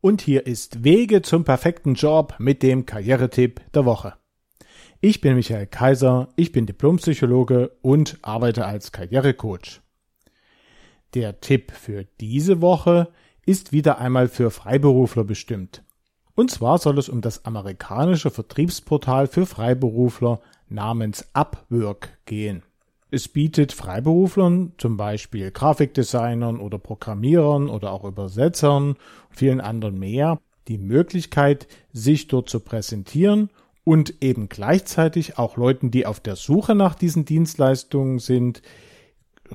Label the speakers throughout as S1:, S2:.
S1: Und hier ist Wege zum perfekten Job mit dem Karrieretipp der Woche. Ich bin Michael Kaiser, ich bin Diplompsychologe und arbeite als Karrierecoach. Der Tipp für diese Woche ist wieder einmal für Freiberufler bestimmt. Und zwar soll es um das amerikanische Vertriebsportal für Freiberufler namens Upwork gehen. Es bietet Freiberuflern, zum Beispiel Grafikdesignern oder Programmierern oder auch Übersetzern und vielen anderen mehr, die Möglichkeit, sich dort zu präsentieren und eben gleichzeitig auch Leuten, die auf der Suche nach diesen Dienstleistungen sind,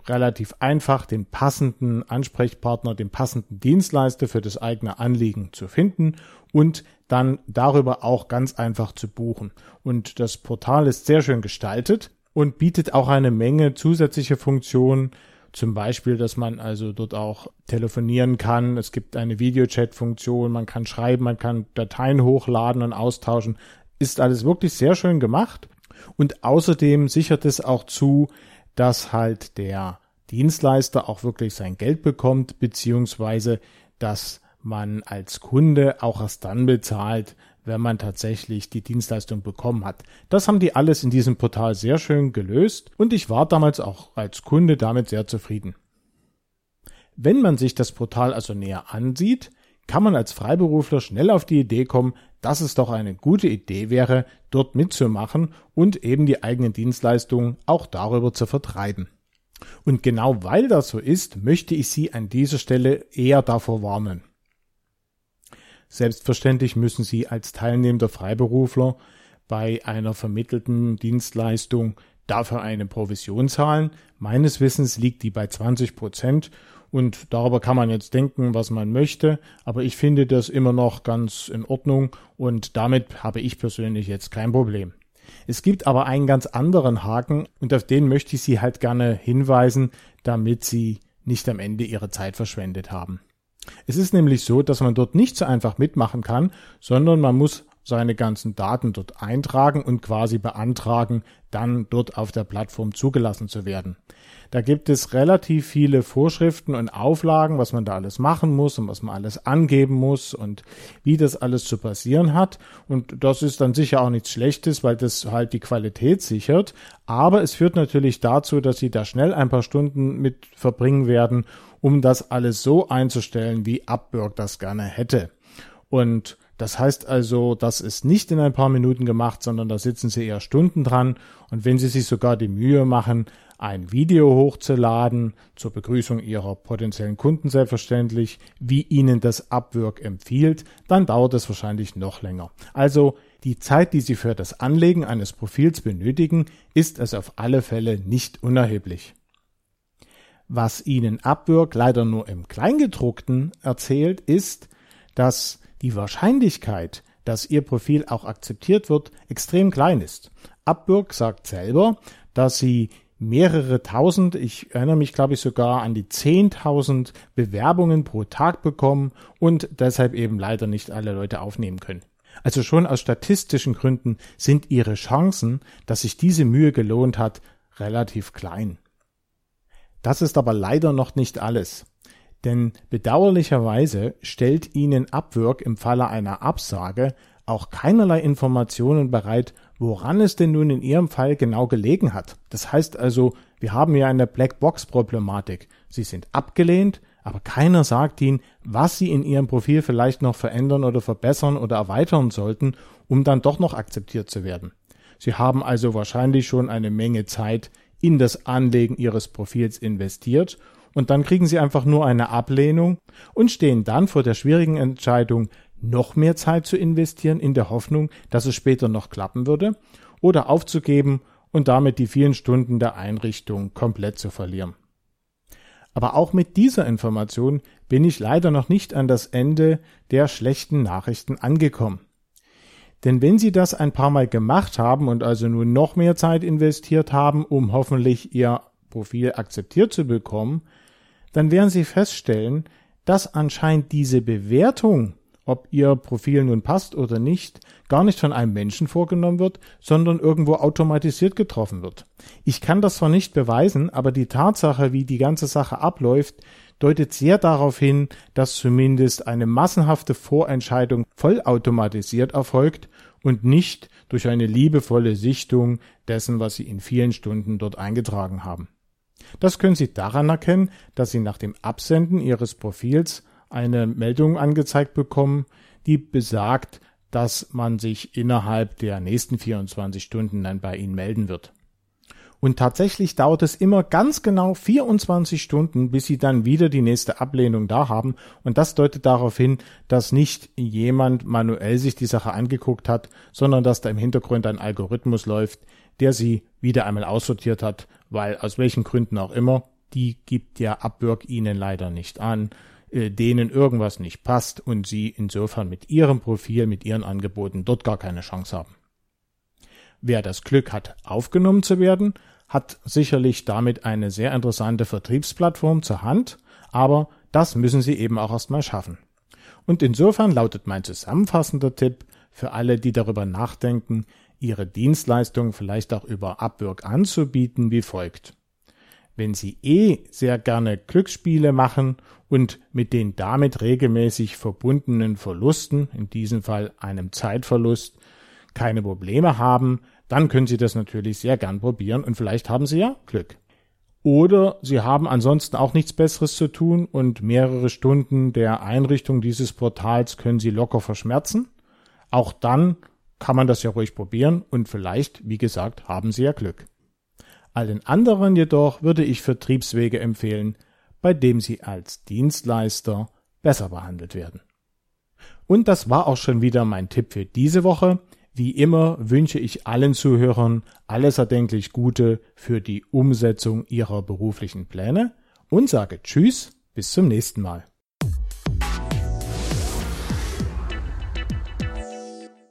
S1: relativ einfach den passenden Ansprechpartner, den passenden Dienstleister für das eigene Anliegen zu finden und dann darüber auch ganz einfach zu buchen. Und das Portal ist sehr schön gestaltet und bietet auch eine Menge zusätzliche Funktionen, zum Beispiel, dass man also dort auch telefonieren kann. Es gibt eine Videochat-Funktion, man kann schreiben, man kann Dateien hochladen und austauschen. Ist alles wirklich sehr schön gemacht. Und außerdem sichert es auch zu, dass halt der Dienstleister auch wirklich sein Geld bekommt, beziehungsweise dass man als Kunde auch erst dann bezahlt, wenn man tatsächlich die Dienstleistung bekommen hat. Das haben die alles in diesem Portal sehr schön gelöst und ich war damals auch als Kunde damit sehr zufrieden. Wenn man sich das Portal also näher ansieht, kann man als Freiberufler schnell auf die Idee kommen, dass es doch eine gute Idee wäre, dort mitzumachen und eben die eigenen Dienstleistungen auch darüber zu vertreiben. Und genau weil das so ist, möchte ich Sie an dieser Stelle eher davor warnen. Selbstverständlich müssen Sie als teilnehmender Freiberufler bei einer vermittelten Dienstleistung dafür eine Provision zahlen. Meines Wissens liegt die bei 20 Prozent und darüber kann man jetzt denken, was man möchte, aber ich finde das immer noch ganz in Ordnung und damit habe ich persönlich jetzt kein Problem. Es gibt aber einen ganz anderen Haken und auf den möchte ich Sie halt gerne hinweisen, damit Sie nicht am Ende Ihre Zeit verschwendet haben. Es ist nämlich so, dass man dort nicht so einfach mitmachen kann, sondern man muss seine ganzen Daten dort eintragen und quasi beantragen, dann dort auf der Plattform zugelassen zu werden. Da gibt es relativ viele Vorschriften und Auflagen, was man da alles machen muss und was man alles angeben muss und wie das alles zu passieren hat. Und das ist dann sicher auch nichts Schlechtes, weil das halt die Qualität sichert. Aber es führt natürlich dazu, dass Sie da schnell ein paar Stunden mit verbringen werden um das alles so einzustellen, wie Upwork das gerne hätte. Und das heißt also, das ist nicht in ein paar Minuten gemacht, sondern da sitzen Sie eher Stunden dran. Und wenn Sie sich sogar die Mühe machen, ein Video hochzuladen, zur Begrüßung Ihrer potenziellen Kunden selbstverständlich, wie Ihnen das Upwork empfiehlt, dann dauert es wahrscheinlich noch länger. Also die Zeit, die Sie für das Anlegen eines Profils benötigen, ist es auf alle Fälle nicht unerheblich. Was Ihnen Upwork leider nur im Kleingedruckten erzählt, ist, dass die Wahrscheinlichkeit, dass Ihr Profil auch akzeptiert wird, extrem klein ist. Upwork sagt selber, dass Sie mehrere tausend, ich erinnere mich glaube ich sogar an die zehntausend Bewerbungen pro Tag bekommen und deshalb eben leider nicht alle Leute aufnehmen können. Also schon aus statistischen Gründen sind Ihre Chancen, dass sich diese Mühe gelohnt hat, relativ klein. Das ist aber leider noch nicht alles. Denn bedauerlicherweise stellt Ihnen Upwork im Falle einer Absage auch keinerlei Informationen bereit, woran es denn nun in Ihrem Fall genau gelegen hat. Das heißt also, wir haben ja eine Blackbox-Problematik. Sie sind abgelehnt, aber keiner sagt Ihnen, was Sie in Ihrem Profil vielleicht noch verändern oder verbessern oder erweitern sollten, um dann doch noch akzeptiert zu werden. Sie haben also wahrscheinlich schon eine Menge Zeit in das Anlegen ihres Profils investiert und dann kriegen sie einfach nur eine Ablehnung und stehen dann vor der schwierigen Entscheidung, noch mehr Zeit zu investieren in der Hoffnung, dass es später noch klappen würde oder aufzugeben und damit die vielen Stunden der Einrichtung komplett zu verlieren. Aber auch mit dieser Information bin ich leider noch nicht an das Ende der schlechten Nachrichten angekommen. Denn wenn Sie das ein paar Mal gemacht haben und also nur noch mehr Zeit investiert haben, um hoffentlich Ihr Profil akzeptiert zu bekommen, dann werden Sie feststellen, dass anscheinend diese Bewertung, ob Ihr Profil nun passt oder nicht, gar nicht von einem Menschen vorgenommen wird, sondern irgendwo automatisiert getroffen wird. Ich kann das zwar nicht beweisen, aber die Tatsache, wie die ganze Sache abläuft, deutet sehr darauf hin, dass zumindest eine massenhafte Vorentscheidung vollautomatisiert erfolgt und nicht durch eine liebevolle Sichtung dessen, was Sie in vielen Stunden dort eingetragen haben. Das können Sie daran erkennen, dass Sie nach dem Absenden Ihres Profils eine Meldung angezeigt bekommen, die besagt, dass man sich innerhalb der nächsten 24 Stunden dann bei Ihnen melden wird. Und tatsächlich dauert es immer ganz genau 24 Stunden, bis sie dann wieder die nächste Ablehnung da haben. Und das deutet darauf hin, dass nicht jemand manuell sich die Sache angeguckt hat, sondern dass da im Hintergrund ein Algorithmus läuft, der sie wieder einmal aussortiert hat, weil aus welchen Gründen auch immer, die gibt der Abwürg ihnen leider nicht an, äh, denen irgendwas nicht passt und sie insofern mit ihrem Profil, mit ihren Angeboten dort gar keine Chance haben. Wer das Glück hat, aufgenommen zu werden, hat sicherlich damit eine sehr interessante Vertriebsplattform zur Hand, aber das müssen Sie eben auch erstmal schaffen. Und insofern lautet mein zusammenfassender Tipp für alle, die darüber nachdenken, ihre Dienstleistung vielleicht auch über Upwork anzubieten, wie folgt. Wenn Sie eh sehr gerne Glücksspiele machen und mit den damit regelmäßig verbundenen Verlusten, in diesem Fall einem Zeitverlust, keine Probleme haben, dann können Sie das natürlich sehr gern probieren und vielleicht haben Sie ja Glück. Oder Sie haben ansonsten auch nichts Besseres zu tun und mehrere Stunden der Einrichtung dieses Portals können Sie locker verschmerzen. Auch dann kann man das ja ruhig probieren und vielleicht, wie gesagt, haben Sie ja Glück. Allen anderen jedoch würde ich Vertriebswege empfehlen, bei dem Sie als Dienstleister besser behandelt werden. Und das war auch schon wieder mein Tipp für diese Woche. Wie immer wünsche ich allen Zuhörern alles erdenklich Gute für die Umsetzung ihrer beruflichen Pläne und sage Tschüss, bis zum nächsten Mal.